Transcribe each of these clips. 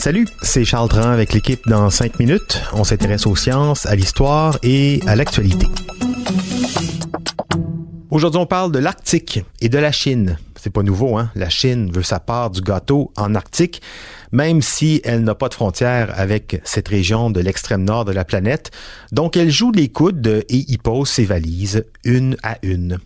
Salut, c'est Charles Dran avec l'équipe dans 5 minutes. On s'intéresse aux sciences, à l'histoire et à l'actualité. Aujourd'hui, on parle de l'Arctique et de la Chine. C'est pas nouveau, hein? La Chine veut sa part du gâteau en Arctique, même si elle n'a pas de frontière avec cette région de l'extrême nord de la planète. Donc, elle joue les coudes et y pose ses valises une à une.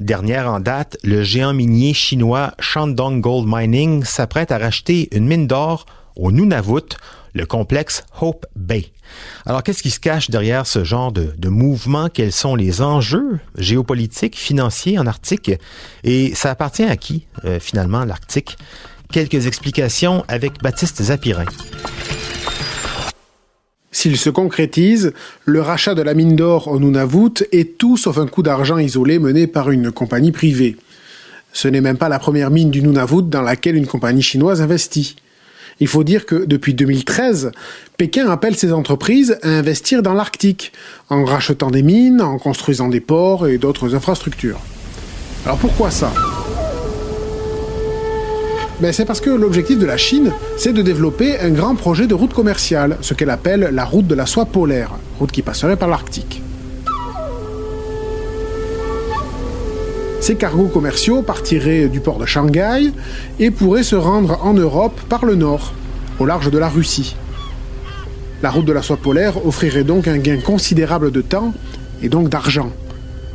Dernière en date, le géant minier chinois Shandong Gold Mining s'apprête à racheter une mine d'or au Nunavut, le complexe Hope Bay. Alors, qu'est-ce qui se cache derrière ce genre de, mouvement? Quels sont les enjeux géopolitiques, financiers en Arctique? Et ça appartient à qui, euh, finalement, l'Arctique? Quelques explications avec Baptiste Zapirin. S'il se concrétise, le rachat de la mine d'or au Nunavut est tout sauf un coup d'argent isolé mené par une compagnie privée. Ce n'est même pas la première mine du Nunavut dans laquelle une compagnie chinoise investit. Il faut dire que depuis 2013, Pékin appelle ses entreprises à investir dans l'Arctique, en rachetant des mines, en construisant des ports et d'autres infrastructures. Alors pourquoi ça? C'est parce que l'objectif de la Chine, c'est de développer un grand projet de route commerciale, ce qu'elle appelle la route de la soie polaire, route qui passerait par l'Arctique. Ces cargos commerciaux partiraient du port de Shanghai et pourraient se rendre en Europe par le nord, au large de la Russie. La route de la soie polaire offrirait donc un gain considérable de temps et donc d'argent.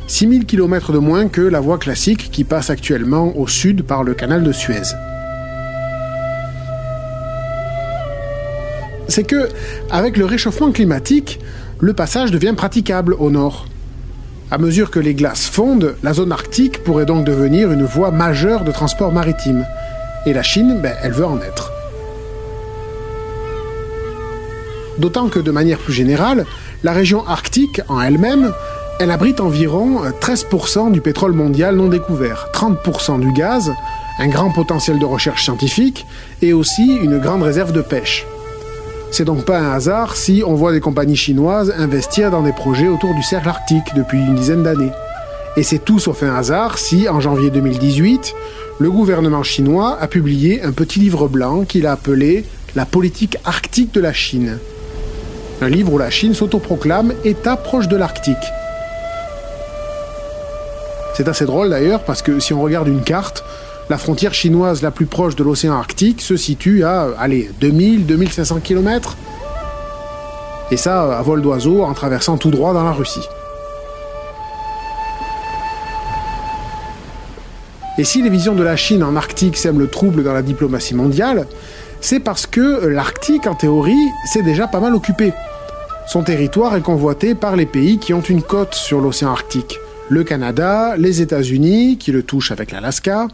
6000 km de moins que la voie classique qui passe actuellement au sud par le canal de Suez. C'est que, avec le réchauffement climatique, le passage devient praticable au nord. À mesure que les glaces fondent, la zone arctique pourrait donc devenir une voie majeure de transport maritime. Et la Chine, ben, elle veut en être. D'autant que de manière plus générale, la région arctique en elle-même, elle abrite environ 13% du pétrole mondial non découvert, 30% du gaz, un grand potentiel de recherche scientifique et aussi une grande réserve de pêche. C'est donc pas un hasard si on voit des compagnies chinoises investir dans des projets autour du cercle arctique depuis une dizaine d'années. Et c'est tout sauf un hasard si, en janvier 2018, le gouvernement chinois a publié un petit livre blanc qu'il a appelé La politique arctique de la Chine. Un livre où la Chine s'autoproclame État proche de l'Arctique. C'est assez drôle d'ailleurs parce que si on regarde une carte, la frontière chinoise la plus proche de l'océan Arctique se situe à, allez, 2000-2500 km. Et ça, à vol d'oiseau, en traversant tout droit dans la Russie. Et si les visions de la Chine en Arctique sèment le trouble dans la diplomatie mondiale, c'est parce que l'Arctique, en théorie, s'est déjà pas mal occupé. Son territoire est convoité par les pays qui ont une côte sur l'océan Arctique. Le Canada, les États-Unis, qui le touchent avec l'Alaska,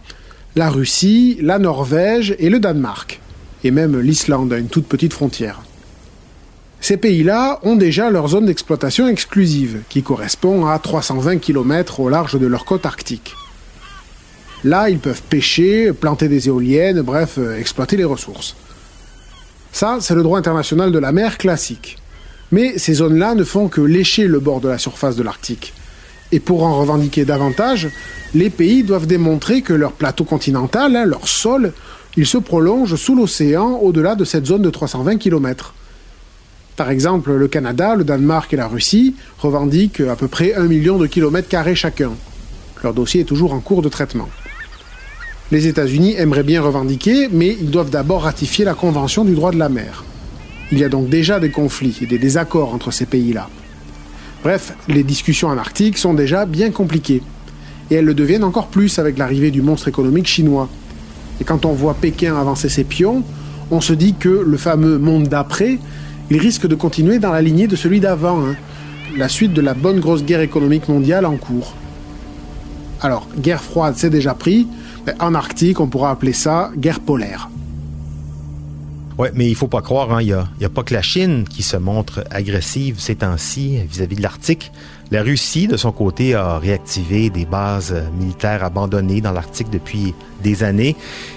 la Russie, la Norvège et le Danemark, et même l'Islande a une toute petite frontière. Ces pays-là ont déjà leur zone d'exploitation exclusive, qui correspond à 320 km au large de leur côte arctique. Là, ils peuvent pêcher, planter des éoliennes, bref, euh, exploiter les ressources. Ça, c'est le droit international de la mer classique. Mais ces zones-là ne font que lécher le bord de la surface de l'Arctique. Et pour en revendiquer davantage, les pays doivent démontrer que leur plateau continental, hein, leur sol, il se prolonge sous l'océan au-delà de cette zone de 320 km. Par exemple, le Canada, le Danemark et la Russie revendiquent à peu près 1 million de kilomètres carrés chacun. Leur dossier est toujours en cours de traitement. Les États-Unis aimeraient bien revendiquer, mais ils doivent d'abord ratifier la Convention du droit de la mer. Il y a donc déjà des conflits et des désaccords entre ces pays-là. Bref, les discussions en Arctique sont déjà bien compliquées. Et elles le deviennent encore plus avec l'arrivée du monstre économique chinois. Et quand on voit Pékin avancer ses pions, on se dit que le fameux monde d'après, il risque de continuer dans la lignée de celui d'avant, hein. la suite de la bonne grosse guerre économique mondiale en cours. Alors, guerre froide, c'est déjà pris, mais en Arctique, on pourra appeler ça guerre polaire. Oui, mais il faut pas croire, hein, il hein, n'y a, a, pas que la Chine qui se montre agressive ces temps-ci vis-à-vis de l'Arctique. La Russie, de son côté, a réactivé des bases militaires abandonnées dans l'Arctique depuis des années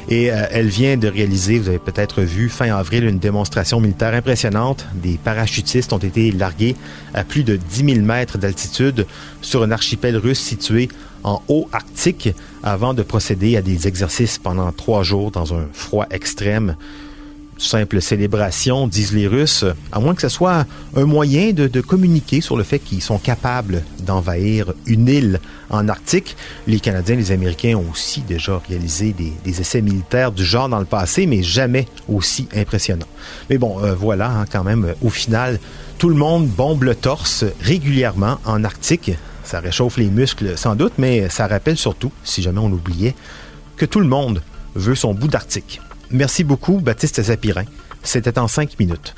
et euh, elle vient de réaliser, vous avez peut-être vu, fin avril, une démonstration militaire impressionnante. Des parachutistes ont été largués à plus de 10 000 mètres d'altitude sur un archipel russe situé en haut arctique avant de procéder à des exercices pendant trois jours dans un froid extrême simple célébration, disent les Russes, à moins que ce soit un moyen de, communiquer sur le fait qu'ils sont capables d'envahir une île en Arctique. Les Canadiens et les Américains ont aussi déjà réalisé des, essais militaires du genre dans le passé, mais jamais aussi impressionnants. Mais bon, euh, voilà, hein, quand même, au final, tout le monde bombe le torse régulièrement en Arctique. Ça réchauffe les muscles sans doute, mais ça rappelle surtout, si jamais on l'oubliait, que tout le monde veut son bout d'Arctique. Merci beaucoup, Baptiste Zapirin. C'était en cinq minutes.